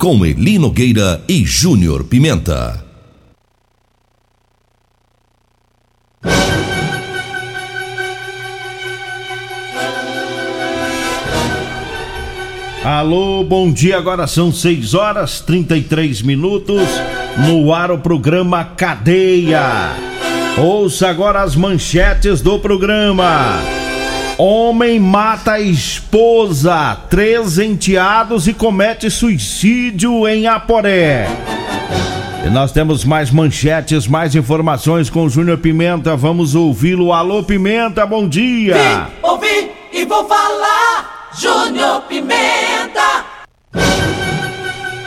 Com Eli Nogueira e Júnior Pimenta. Alô, bom dia. Agora são 6 horas 33 minutos. No ar o programa Cadeia. Ouça agora as manchetes do programa. Homem mata a esposa, três enteados e comete suicídio em Aporé. E nós temos mais manchetes, mais informações com o Júnior Pimenta. Vamos ouvi-lo. Alô, Pimenta, bom dia. Vim, ouvi e vou falar. Júnior Pimenta.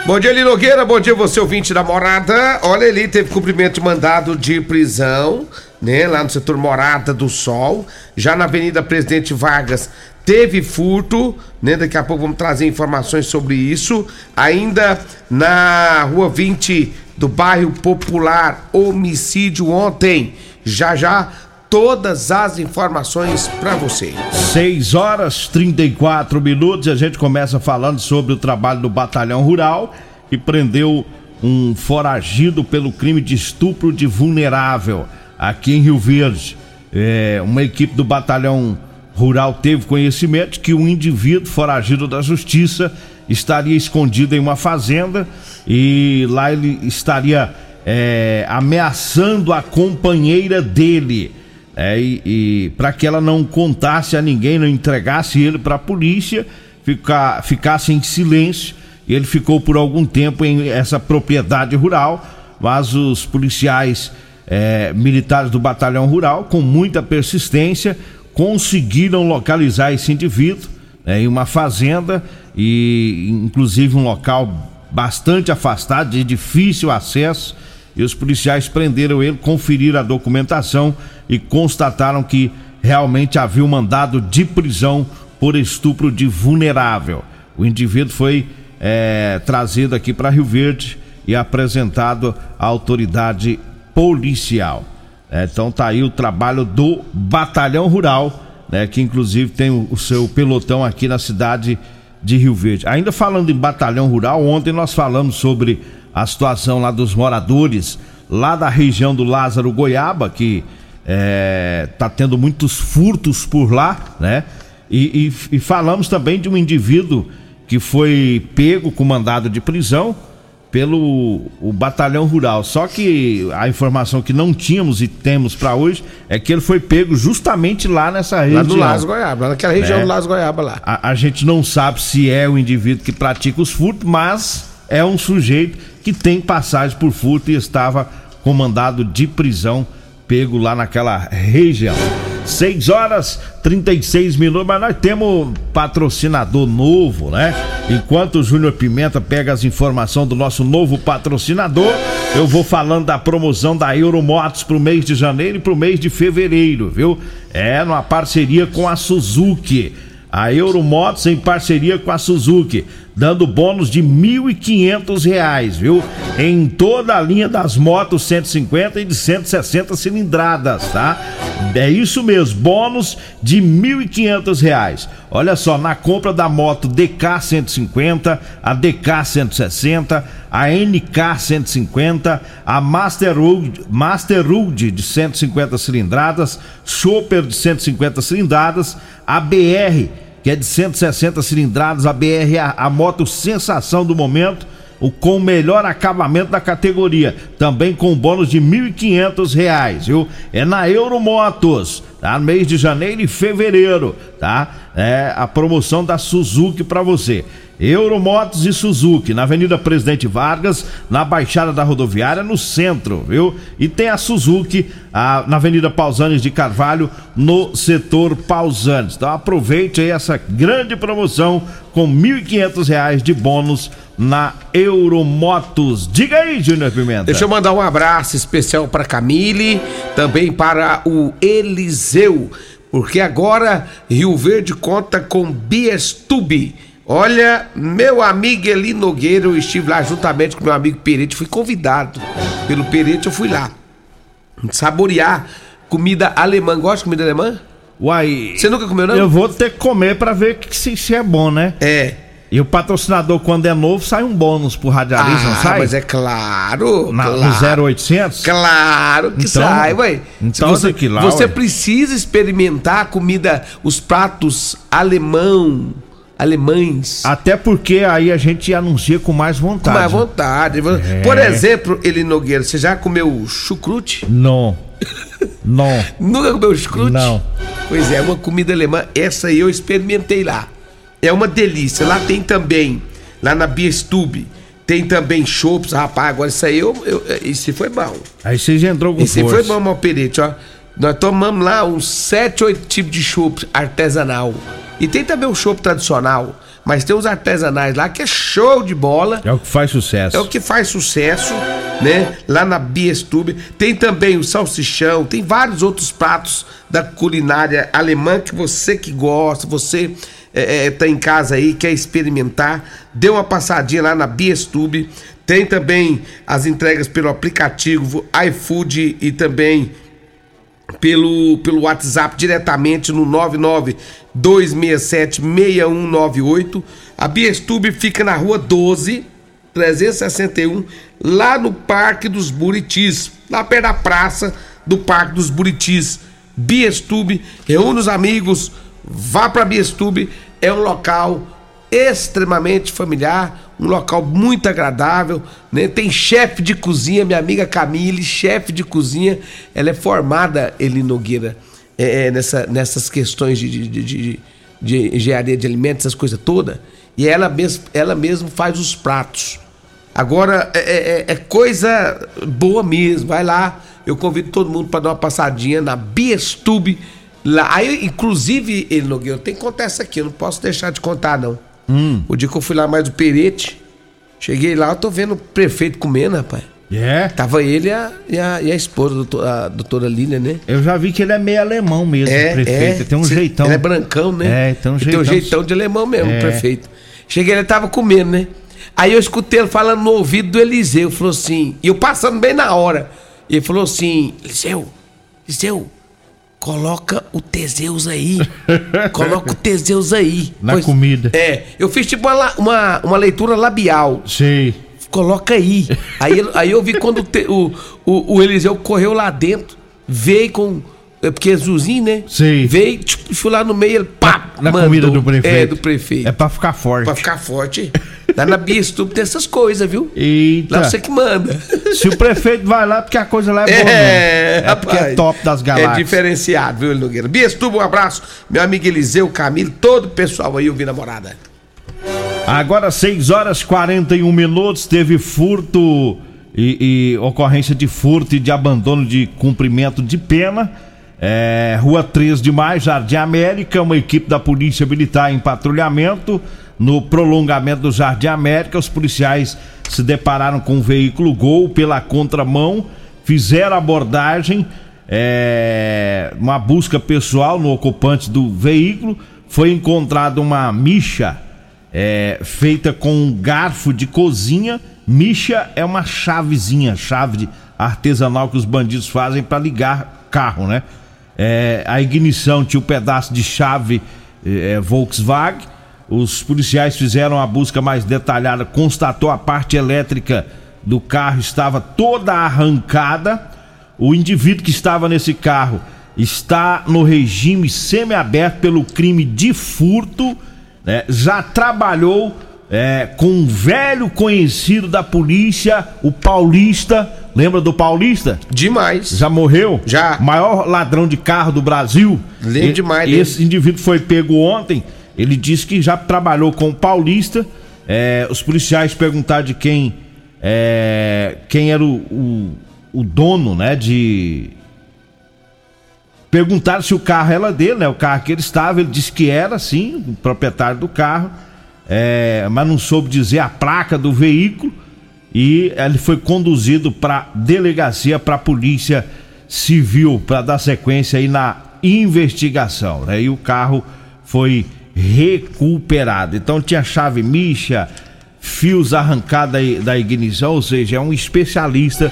Bom dia, Eli Nogueira. Bom dia, você ouvinte da morada. Olha, ele teve cumprimento de mandado de prisão, né? Lá no setor Morada do Sol. Já na Avenida Presidente Vargas teve furto, né? Daqui a pouco vamos trazer informações sobre isso. Ainda na Rua 20 do bairro Popular, homicídio ontem. Já já todas as informações para você. 6 horas 34 minutos a gente começa falando sobre o trabalho do Batalhão Rural que prendeu um foragido pelo crime de estupro de vulnerável aqui em Rio Verde. É, uma equipe do Batalhão Rural teve conhecimento que um indivíduo foragido da justiça estaria escondido em uma fazenda e lá ele estaria é, ameaçando a companheira dele é, e, e para que ela não contasse a ninguém, não entregasse ele para a polícia, ficar, ficasse em silêncio. Ele ficou por algum tempo em essa propriedade rural, mas os policiais é, militares do batalhão rural, com muita persistência, conseguiram localizar esse indivíduo é, em uma fazenda e, inclusive, um local bastante afastado, de difícil acesso e os policiais prenderam ele, conferiram a documentação e constataram que realmente havia um mandado de prisão por estupro de vulnerável. O indivíduo foi é, trazido aqui para Rio Verde e apresentado à autoridade policial. É, então tá aí o trabalho do Batalhão Rural, né, que inclusive tem o, o seu pelotão aqui na cidade de Rio Verde. Ainda falando em Batalhão Rural, ontem nós falamos sobre a situação lá dos moradores lá da região do Lázaro Goiaba, que é, tá tendo muitos furtos por lá, né? E, e, e, falamos também de um indivíduo que foi pego com mandado de prisão pelo o batalhão rural. Só que a informação que não tínhamos e temos para hoje é que ele foi pego justamente lá nessa região. Lá do Lázaro Goiaba, naquela região né? do Lázaro Goiaba lá. A, a gente não sabe se é o indivíduo que pratica os furtos, mas é um sujeito que tem passagem por furto e estava comandado de prisão, pego lá naquela região. 6 horas 36 minutos, mas nós temos patrocinador novo, né? Enquanto o Júnior Pimenta pega as informações do nosso novo patrocinador, eu vou falando da promoção da Euromotos pro mês de janeiro e pro mês de fevereiro, viu? É, numa parceria com a Suzuki. A Euromotos em parceria com a Suzuki dando bônus de R$ 1.500, viu? Em toda a linha das motos 150 e de 160 cilindradas, tá? É isso mesmo, bônus de R$ 1.500. Olha só, na compra da moto DK 150, a DK 160, a NK 150, a Master Road, de 150 cilindradas, Chopper de 150 cilindradas, a BR que é de 160 cilindradas, a BR, a, a moto sensação do momento. o com o melhor acabamento da categoria, também com bônus de R$ 1.500, viu? É na Euromotos, tá? Mês de janeiro e fevereiro, tá? É a promoção da Suzuki para você. Euromotos e Suzuki, na Avenida Presidente Vargas, na Baixada da Rodoviária, no centro, viu? E tem a Suzuki a, na Avenida Pausanes de Carvalho, no setor Pausanes. Então aproveite aí essa grande promoção com R$ 1.500 de bônus na Euromotos. Diga aí, Júnior Pimenta. Deixa eu mandar um abraço especial para Camille, também para o Eliseu, porque agora Rio Verde conta com Biestube Olha, meu amigo Eli Nogueira, eu estive lá juntamente com meu amigo Perete, fui convidado pelo Perete, eu fui lá saborear comida alemã. Gosta de comida alemã? Uai. Você nunca comeu, não? Eu vou ter que comer pra ver se, se é bom, né? É. E o patrocinador, quando é novo, sai um bônus pro radialista, ah, não sai? mas é claro. Na, claro. No 0800? Claro que Então- sai, ué. então você, que lá, você ué. precisa experimentar a comida, os pratos alemão, alemães. Até porque aí a gente anuncia com mais Com vontade. mais vontade. É. Por exemplo, Eli Nogueira, você já comeu chucrute? Não. Não. Nunca comeu chucrute? Não. Pois é, uma comida alemã, essa aí eu experimentei lá. É uma delícia. Lá tem também, lá na Biestube, tem também chopps. Rapaz, agora isso aí, eu, eu, isso foi bom. Aí você já entrou com Esse força. foi bom, Malperete, ó. Nós tomamos lá uns 7, 8 tipos de chopp artesanal. E tem também o chopp tradicional. Mas tem os artesanais lá que é show de bola. É o que faz sucesso. É o que faz sucesso, né? Lá na Biestube. Tem também o salsichão, tem vários outros pratos da culinária alemã que você que gosta, você é, é, tá em casa aí, quer experimentar, dê uma passadinha lá na Biestube. Tem também as entregas pelo aplicativo iFood e também pelo, pelo WhatsApp diretamente no 992676198. A Biestube fica na rua 12, 361, lá no Parque dos Buritis, lá perto da praça do Parque dos Buritis. Biestube, reúne os amigos, vá para Biestube, é um local extremamente familiar, um local muito agradável, né? Tem chefe de cozinha, minha amiga Camille, chefe de cozinha, ela é formada, Eli Nogueira, é, é, nessa, nessas questões de, de, de, de- engenharia de alimentos, essas coisas todas, e ela mesmo, ela mesmo faz os pratos. Agora, é, é- é coisa boa mesmo, vai lá, eu convido todo mundo para dar uma passadinha na Biestube, lá, aí, inclusive, Eli Nogueira, tem que contar essa aqui, eu não posso deixar de contar, não. O dia que eu fui lá mais do Perete, cheguei lá, eu tô vendo o prefeito comendo, rapaz. É? Tava ele e a, e a, e a esposa, a doutora, Lília, né? Eu já vi que ele é meio alemão mesmo, o prefeito. tem um Cê- jeitão. Ele é brancão, né? É, tem um Ele jeitão. Tem um jeitão de alemão mesmo, É. prefeito. Cheguei, ele tava comendo, né? Aí eu escutei ele falando no ouvido do Eliseu, falou assim, e eu passando bem na hora. Ele falou assim, Eliseu, Eliseu, coloca o Teseus aí. coloca o Teseus aí. Na comida. É, eu fiz tipo uma, uma, uma leitura labial. Sei. Coloca aí. Aí, aí eu vi quando o, te- o, o, o Eliseu correu lá dentro, veio com. é Porque é Zuzinho, né? Sei. Veio, tipo, foi lá no meio, ele pá! Na mandou. comida do prefeito. É, do prefeito. É pra ficar forte. Pra ficar forte. Lá na Bia Estúpido tem essas coisas, viu? Eita. Lá você que manda. Se o prefeito vai lá, porque a coisa lá é boa. É, mesmo. é porque é rapaz. top das É galáxias. diferenciado, viu, Nogueira? Bia Estúpido, um abraço. Meu amigo Eliseu, Camilo, todo o pessoal aí ouvindo a morada. Agora 6 horas 41 minutos, teve furto e, e ocorrência de furto e de abandono de cumprimento de pena. É, Rua 3 de Maio, Jardim América, uma equipe da Polícia Militar em patrulhamento. No prolongamento do Jardim América, os policiais se depararam com um veículo Gol pela contramão, fizeram abordagem, é, uma busca pessoal no ocupante do veículo. Foi encontrada uma micha é, feita com um garfo de cozinha. Micha é uma chavezinha, chave artesanal que os bandidos fazem para ligar carro, né? É, a ignição tinha um pedaço de chave é, Volkswagen. Os policiais fizeram a busca mais detalhada, constatou a parte elétrica do carro estava toda arrancada. O indivíduo que estava nesse carro está no regime semiaberto pelo crime de furto, né? já trabalhou é, com um velho conhecido da polícia, o Paulista. Lembra do Paulista? Demais. Já morreu? Já. Maior ladrão de carro do Brasil. Lembro demais dele. Esse indivíduo foi pego ontem. Ele disse que já trabalhou com o Paulista. É, os policiais perguntaram de quem é, quem era o, o, o dono, né? De perguntaram se o carro era dele, né? O carro que ele estava, ele disse que era, sim, o proprietário do carro, é, mas não soube dizer a placa do veículo e ele foi conduzido para delegacia, para polícia civil, para dar sequência aí na investigação, né? E o carro foi recuperado. Então tinha chave micha, fios arrancados da ignição, ou seja, é um especialista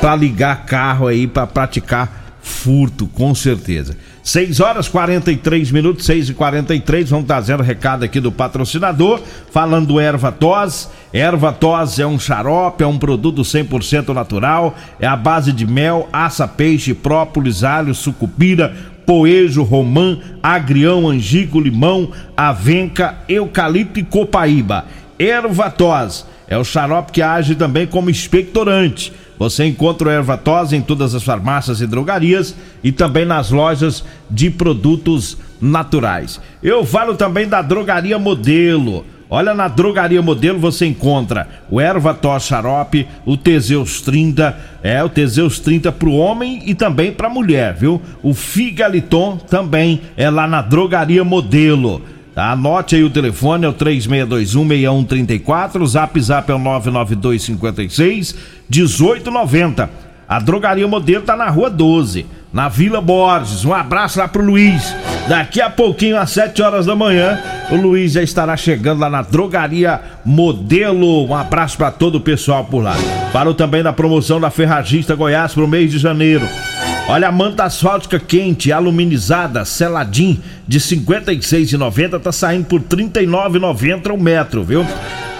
para ligar carro aí para praticar furto, com certeza. 6 horas 43 minutos, 6 e 43 vamos trazendo recado aqui do patrocinador, falando do Erva Tos. Erva Tos é um xarope, é um produto 100% natural, é a base de mel, aça, peixe, própolis, alho, sucupira, poejo, romã, agrião, angico, limão, avenca, eucalipto e copaíba. Ervatós é o xarope que age também como expectorante. Você encontra o Ervatós em todas as farmácias e drogarias e também nas lojas de produtos naturais. Eu falo também da Drogaria Modelo. Olha, na Drogaria Modelo você encontra o Ervatós Xarope, o Teseus 30, é o Teseus 30 para o homem e também para a mulher, viu? O Figaliton também é lá na Drogaria Modelo. Tá? Anote aí o telefone, é o 36216134, o zap zap é o 99256 1890. A Drogaria Modelo tá na Rua 12, na Vila Borges. Um abraço lá pro Luiz. Daqui a pouquinho, às 7 horas da manhã, o Luiz já estará chegando lá na Drogaria Modelo. Um abraço para todo o pessoal por lá. Falo também da promoção da Ferragista Goiás pro mês de janeiro. Olha a manta asfáltica quente, aluminizada, seladinho, de R$ 56,90 tá saindo por R$ 39,90 o metro, viu?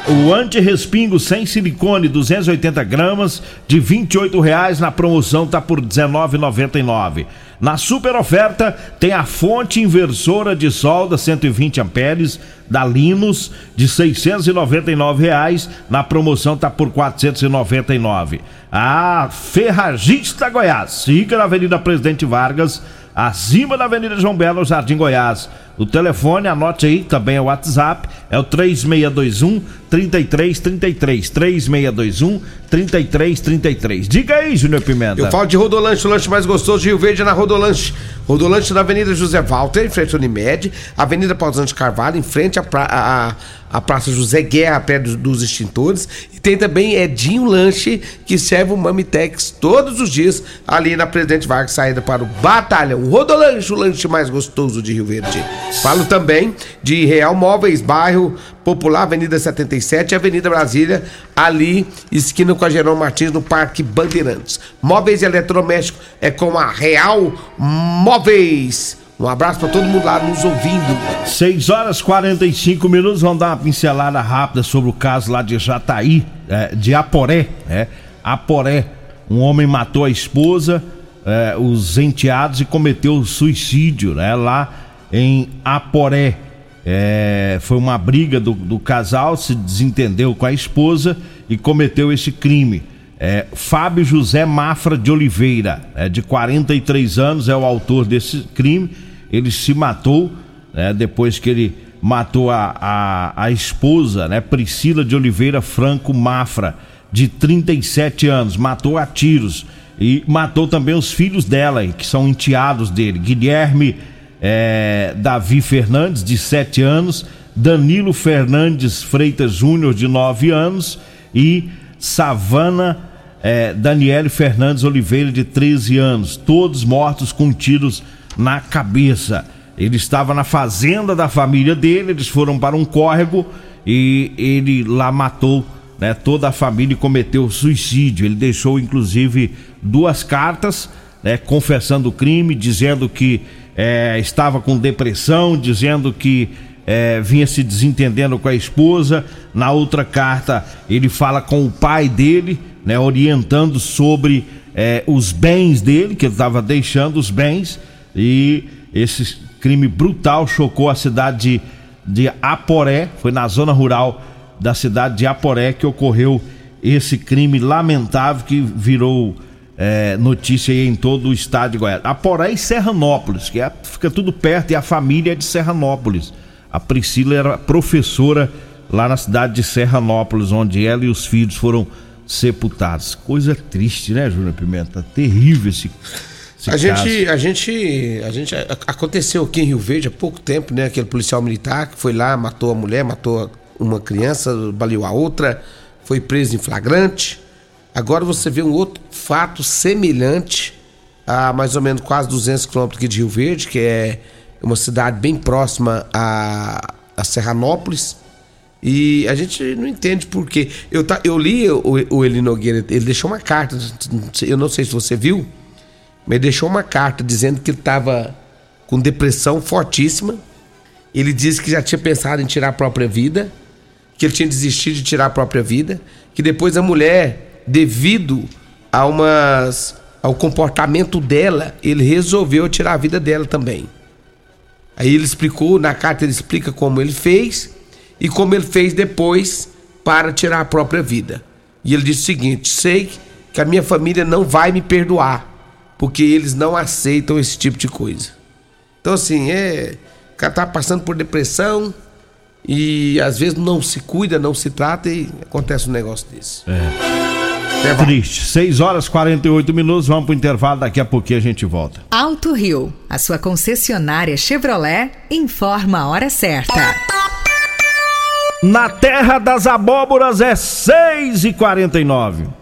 O anti-respingo sem silicone, 280 gramas, de 28 reais na promoção tá por R$ 19,99. Na super oferta tem a fonte inversora de solda 120 amperes da Linus de 699 reais, na promoção tá por R$ 499. A Ferragista Goiás, fica na Avenida Presidente Vargas, acima da Avenida João Belo, Jardim Goiás. O telefone, anote aí, também é o WhatsApp, é o 3621 3333. 3621 3333. Diga aí, Júnior Pimenta. Eu falo de Rodolanche, o lanche mais gostoso de Rio Verde é na Rodolanche. Rodolanche na Avenida José Walter, em frente ao Unimed, Avenida Pausante Carvalho, em frente à, pra, à, à Praça José Guerra, perto dos, extintores. E tem também Edinho Lanche, que serve o Mamitex todos os dias, ali na Presidente Vargas, saída para o Batalhão. Rodolanche, o lanche mais gostoso de Rio Verde. Falo também de Real Móveis, bairro Popular, Avenida 77 e Avenida Brasília, ali, esquina com a Gerão Martins, no Parque Bandeirantes. Móveis e eletrodomésticos é com a Real Móveis. Um abraço para todo mundo lá nos ouvindo. 6 horas 45 minutos, vamos dar uma pincelada rápida sobre o caso lá de Jataí, é, de Aporé, né? Aporé, um homem matou a esposa, é, os enteados e cometeu suicídio, né? Lá em Aporé. É, foi uma briga do, do casal, se desentendeu com a esposa e cometeu esse crime. Fábio José Mafra de Oliveira, de 43 anos, é o autor desse crime. Ele se matou né, depois que ele matou a, a, a esposa, né, Priscila de Oliveira Franco Mafra, de 37 anos, matou a tiros e matou também os filhos dela, que são enteados dele, Guilherme é, Davi Fernandes, de 7 anos, Danilo Fernandes Freitas Júnior, de 9 anos, e Savana é, Daniele Fernandes Oliveira, de 13 anos, todos mortos com tiros na cabeça. Ele estava na fazenda da família dele, eles foram para um córrego e ele lá matou né, toda a família e cometeu suicídio. Ele deixou inclusive duas cartas né, confessando o crime, dizendo que é, estava com depressão, dizendo que é, vinha se desentendendo com a esposa. Na outra carta, ele fala com o pai dele, né, orientando sobre é, os bens dele, que ele estava deixando os bens. E esse crime brutal chocou a cidade de, de Aporé, foi na zona rural da cidade de Aporé que ocorreu esse crime lamentável que virou é, notícia em todo o estado de Goiás. Aporé e Serranópolis, que é, fica tudo perto, e a família é de Serranópolis. A Priscila era professora lá na cidade de Serranópolis, onde ela e os filhos foram sepultados. Coisa triste, né, Júnior Pimenta? Terrível esse, a gente, a gente, a gente aconteceu aqui em Rio Verde há pouco tempo, né? Aquele policial militar que foi lá, matou a mulher, matou uma criança, baleou a outra, foi preso em flagrante. Agora você vê um outro fato semelhante a mais ou menos quase 200 quilômetros aqui de Rio Verde, que é uma cidade bem próxima a, a Serranópolis. E a gente não entende por quê. Eu, tá, eu li o, o Eli Nogueira, ele deixou uma carta, eu não sei se você viu, ele deixou uma carta dizendo que ele estava com depressão fortíssima. Ele disse que já tinha pensado em tirar a própria vida, que ele tinha desistido de tirar a própria vida, que depois a mulher, devido a umas, ao comportamento dela, ele resolveu tirar a vida dela também. Aí ele explicou, na carta ele explica como ele fez e como ele fez depois para tirar a própria vida. E ele disse o seguinte: sei que a minha família não vai me perdoar, porque eles não aceitam esse tipo de coisa. Então, assim, é. O cara tá passando por depressão e às vezes não se cuida, não se trata e acontece um negócio desse. É. É triste. 6 horas e 48 minutos, vamos pro intervalo, daqui a pouquinho a gente volta. Alto Rio, a sua concessionária Chevrolet, informa a hora certa. Na terra das abóboras é 6 e 49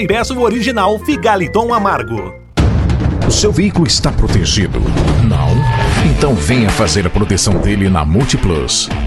e o original Figaliton Amargo. O seu veículo está protegido? Não? Então venha fazer a proteção dele na Multiplus.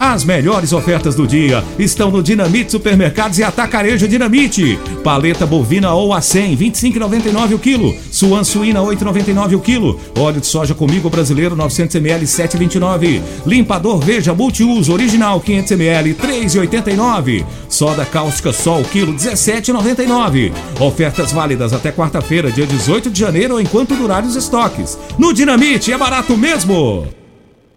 As melhores ofertas do dia estão no Dinamite Supermercados e Atacarejo Dinamite. Paleta bovina ou a 100, 25,99 o quilo. Suan suína, 8,99 o quilo. Óleo de soja comigo brasileiro, 900 ml, 7,29. Limpador Veja multiuso original, 500 ml, 3,89. Soda cáustica Sol, quilo, 17,99. Ofertas válidas até quarta-feira, dia 18 de janeiro, enquanto durarem os estoques. No Dinamite é barato mesmo!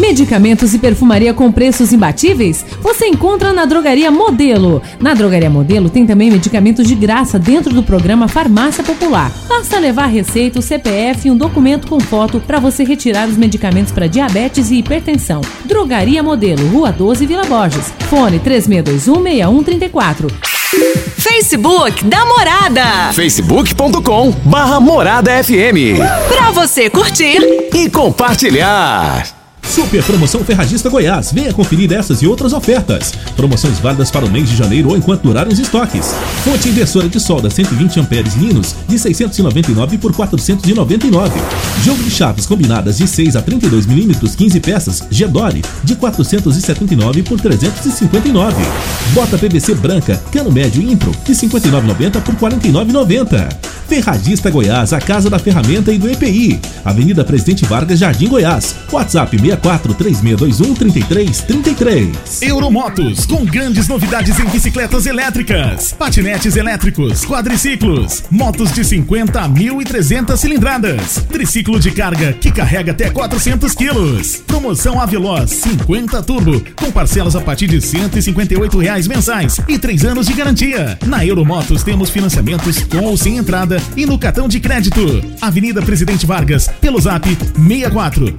Medicamentos e perfumaria com preços imbatíveis? Você encontra na Drogaria Modelo. Na Drogaria Modelo tem também medicamentos de graça dentro do programa Farmácia Popular. Basta levar receita, o CPF e um documento com foto para você retirar os medicamentos para diabetes e hipertensão. Drogaria Modelo, Rua 12, Vila Borges. Fone 36216134. Facebook da Morada. facebook.com barra Morada FM. Pra você curtir e compartilhar. Super Promoção Ferragista Goiás. Venha conferir essas e outras ofertas. Promoções válidas para o mês de janeiro ou enquanto durarem os estoques. Fonte inversora de solda 120 amperes Linus de 699 por 499. Jogo de chaves combinadas de 6 a 32 milímetros 15 peças Gedore de 479 por 359. Bota PVC branca cano médio Impro de 59,90 por 49,90. Ferragista Goiás, a casa da ferramenta e do EPI. Avenida Presidente Vargas, Jardim Goiás. WhatsApp 64 3621 3333. Euromotos, com grandes novidades em bicicletas elétricas, patinetes elétricos, quadriciclos, motos de 50 a 1.300 cilindradas, triciclo de carga que carrega até 400 quilos. Promoção Aveloz 50 Turbo, com parcelas a partir de 158 reais mensais e 3 anos de garantia. Na Euromotos temos financiamentos com ou sem entrada e no cartão de crédito. Avenida Presidente Vargas, pelo zap 64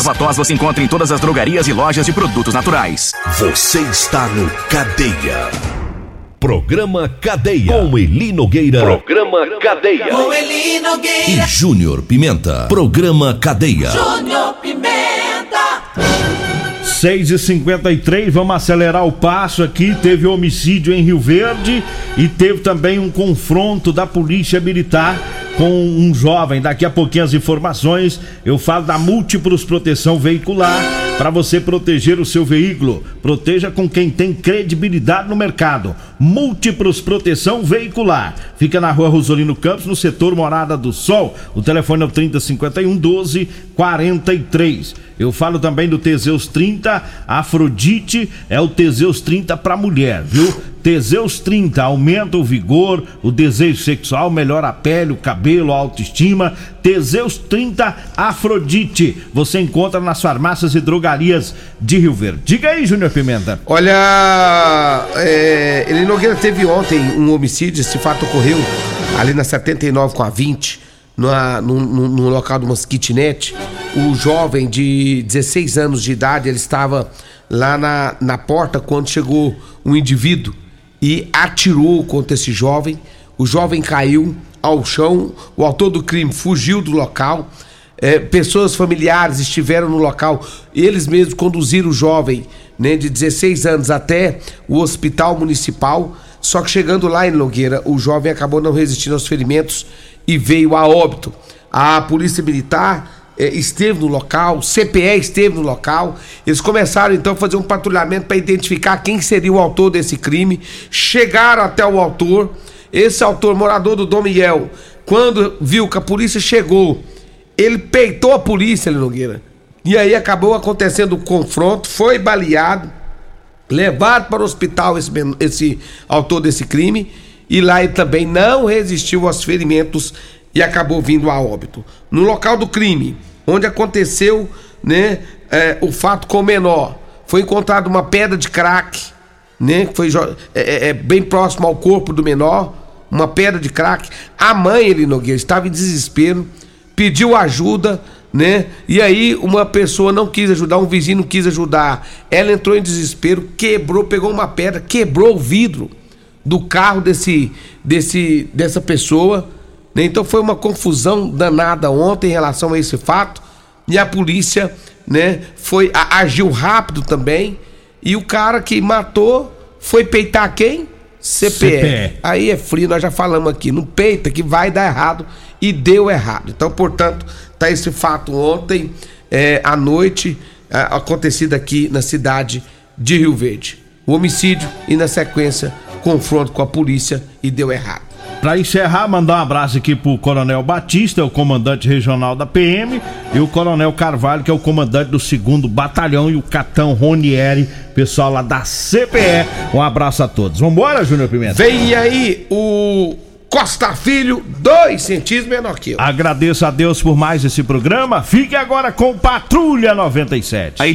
Erva tos você encontra em todas as drogarias e lojas de produtos naturais. Você está no Cadeia. Programa Cadeia. Com Eli Nogueira. Programa Cadeia. Com Eli Nogueira. E Júnior Pimenta. Programa Cadeia. Júnior Pimenta. 6 e 53 vamos acelerar o passo aqui. Teve homicídio em Rio Verde e teve também um confronto da Polícia Militar com um jovem. Daqui a pouquinho as informações. Eu falo da Múltiplos Proteção Veicular para você proteger o seu veículo. Proteja com quem tem credibilidade no mercado. Múltiplos Proteção Veicular. Fica na rua Rosolino Campos, no setor Morada do Sol. O telefone é o 3051 12 43. Eu falo também do Teseus 30, Afrodite é o Teseus 30 para mulher, viu? Teseus 30 aumenta o vigor, o desejo sexual, melhora a pele, o cabelo, a autoestima. Teseus 30 Afrodite. Você encontra nas farmácias e drogarias de Rio Verde. Diga aí, Júnior Pimenta. Olha, é, ele Nogueira teve ontem um homicídio, esse fato ocorreu ali na 79 com a 20, numa, num, num, local de uma kitnet. O jovem de 16 anos de idade, ele estava lá na, na porta quando chegou um indivíduo e atirou contra esse jovem. O jovem caiu ao chão, o autor do crime fugiu do local. É, pessoas familiares estiveram no local, eles mesmos conduziram o jovem né, de 16 anos até o hospital municipal. Só que chegando lá em Nogueira, o jovem acabou não resistindo aos ferimentos e veio a óbito. A polícia militar esteve no local, o CPE esteve no local. Eles começaram então a fazer um patrulhamento para identificar quem seria o autor desse crime. Chegaram até o autor. Esse autor, morador do Dom Miguel, quando viu que a polícia chegou, ele peitou a polícia, Nogueira. E aí acabou acontecendo o confronto, foi baleado, levado para o hospital esse, esse autor desse crime, e lá ele também não resistiu aos ferimentos e acabou vindo a óbito. No local do crime, onde aconteceu né, é, o fato com o menor, foi encontrada uma pedra de crack, né, que foi é, é, é, bem próximo ao corpo do menor, uma pedra de crack. A mãe, ele Nogueira, estava em desespero, pediu ajuda, né? E aí uma pessoa não quis ajudar, um vizinho não quis ajudar. Ela entrou em desespero, quebrou, pegou uma pedra, quebrou o vidro do carro desse, desse dessa pessoa. Né? Então foi uma confusão danada ontem em relação a esse fato. E a polícia, né, foi agiu rápido também. E o cara que matou foi peitar quem? CPE. CPE. Aí é frio, nós já falamos aqui. Não peita que vai dar errado e deu errado. Então, portanto, tá esse fato ontem é, à noite é, acontecido aqui na cidade de Rio Verde. O homicídio e na sequência confronto com a polícia e deu errado. Para encerrar, mandar um abraço aqui pro Coronel Batista, é o comandante regional da PM, e o Coronel Carvalho, que é o comandante do segundo batalhão, e o Catão Ronieri, pessoal lá da CPE. Um abraço a todos. Vambora, Júnior Pimenta? Vem aí o Costa Filho, dois centímetros menor que eu. Agradeço a Deus por mais esse programa. Fique agora com Patrulha 97. Aí